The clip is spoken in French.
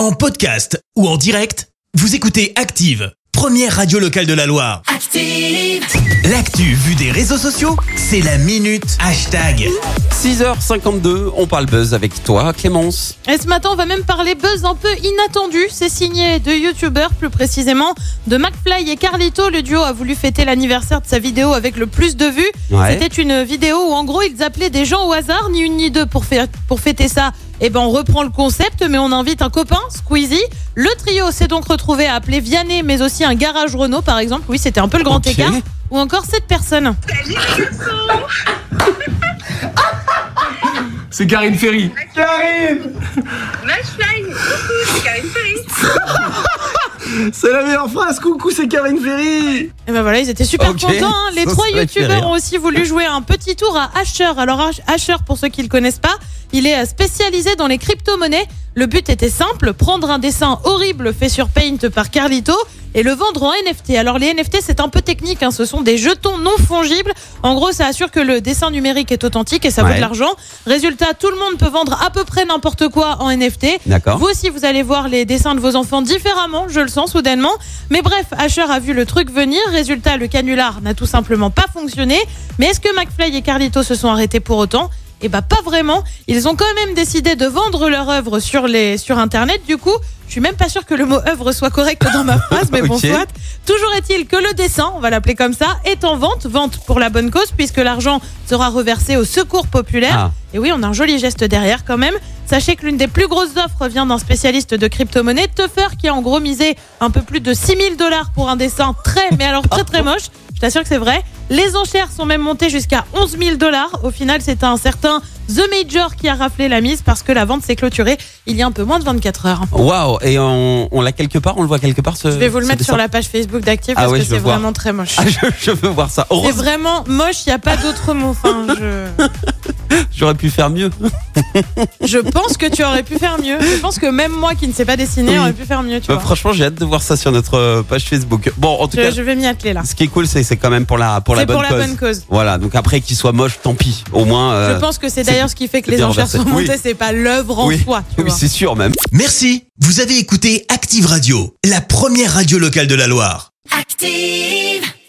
En podcast ou en direct, vous écoutez Active, première radio locale de la Loire. Active. L'actu vue des réseaux sociaux, c'est la minute hashtag. 6h52, on parle buzz avec toi, Clémence. Et ce matin, on va même parler buzz un peu inattendu. C'est signé de youtubeurs, plus précisément de McFly et Carlito. Le duo a voulu fêter l'anniversaire de sa vidéo avec le plus de vues. Ouais. C'était une vidéo où, en gros, ils appelaient des gens au hasard, ni une ni deux, pour, faire, pour fêter ça. Et ben, on reprend le concept, mais on invite un copain, Squeezie. Le trio s'est donc retrouvé à appeler Vianney, mais aussi un garage Renault, par exemple. Oui, c'était un peu le grand écart. Ou encore cette personne. C'est Karine Ferry. Karine Matchline, c'est Karine Ferry. C'est la meilleure phrase, coucou, c'est Karine Ferry Et ben voilà, ils étaient super contents. hein. Les ça, trois youtubeurs rire. ont aussi voulu jouer un petit tour à Asher. Alors Ash- Asher, pour ceux qui le connaissent pas, il est euh, spécialisé dans les crypto-monnaies. Le but était simple, prendre un dessin horrible fait sur Paint par Carlito et le vendre en NFT. Alors les NFT, c'est un peu technique, hein. ce sont des jetons non fongibles. En gros, ça assure que le dessin numérique est authentique et ça vaut Ouais. de l'argent. Résultat, tout le monde peut vendre à peu près n'importe quoi en NFT. D'accord. Vous aussi, vous allez voir les dessins de vos enfants différemment, je le sens soudainement. Mais bref, Asher a vu le truc venir. Résultat, le canular n'a tout simplement pas fonctionné. Mais est-ce que McFly et Carlito se sont arrêtés pour autant? Eh bah pas vraiment. Ils ont quand même décidé de vendre leur œuvre sur les sur internet. Du coup, je suis même pas sûr que le mot œuvre soit correct dans ma phrase, mais bon soit. Toujours est-il que le dessin, on va l'appeler comme ça, est en vente, vente pour la bonne cause puisque l'argent sera reversé au secours populaire. Ah. Et oui, on a un joli geste derrière quand même. Sachez que l'une des plus grosses offres vient d'un spécialiste de crypto-monnaie, Tuffer, qui a en gros misé un peu plus de 6000 dollars pour un dessin très, mais alors très très moche. Je t'assure que c'est vrai. Les enchères sont même montées jusqu'à 11 000 dollars. Au final, c'est un certain The Major qui a raflé la mise parce que la vente s'est clôturée il y a un peu moins de 24 heures. Waouh, et on, on l'a quelque part, on le voit quelque part ce Je vais vous le mettre dessin? sur la page Facebook d'Active Ah parce ouais, que c'est vraiment très moche. Ah, je, je veux voir ça. C'est vraiment moche, il n'y a pas d'autre mot. Enfin, je... j'aurais pu faire mieux. je pense que tu aurais pu faire mieux. Je pense que même moi qui ne sais pas dessiner Oui. aurait pu faire mieux. Tu Bah, vois. franchement, j'ai hâte de voir ça sur notre euh, page Facebook. Bon, en tout cas, Je, je vais m'y atteler là. ce qui est cool, c'est c'est quand même pour la pour la C'est bonne pour la cause. bonne cause. Voilà, donc après qu'il soit moche, tant pis. Au moins. euh, Je pense que c'est d'ailleurs ce qui fait que c'est les bien enchères reversé. sont montées, Oui. c'est pas l'œuvre en oui, soi. Tu oui vois. c'est sûr même. Merci, vous avez écouté Active Radio, la première radio locale de la Loire. Active.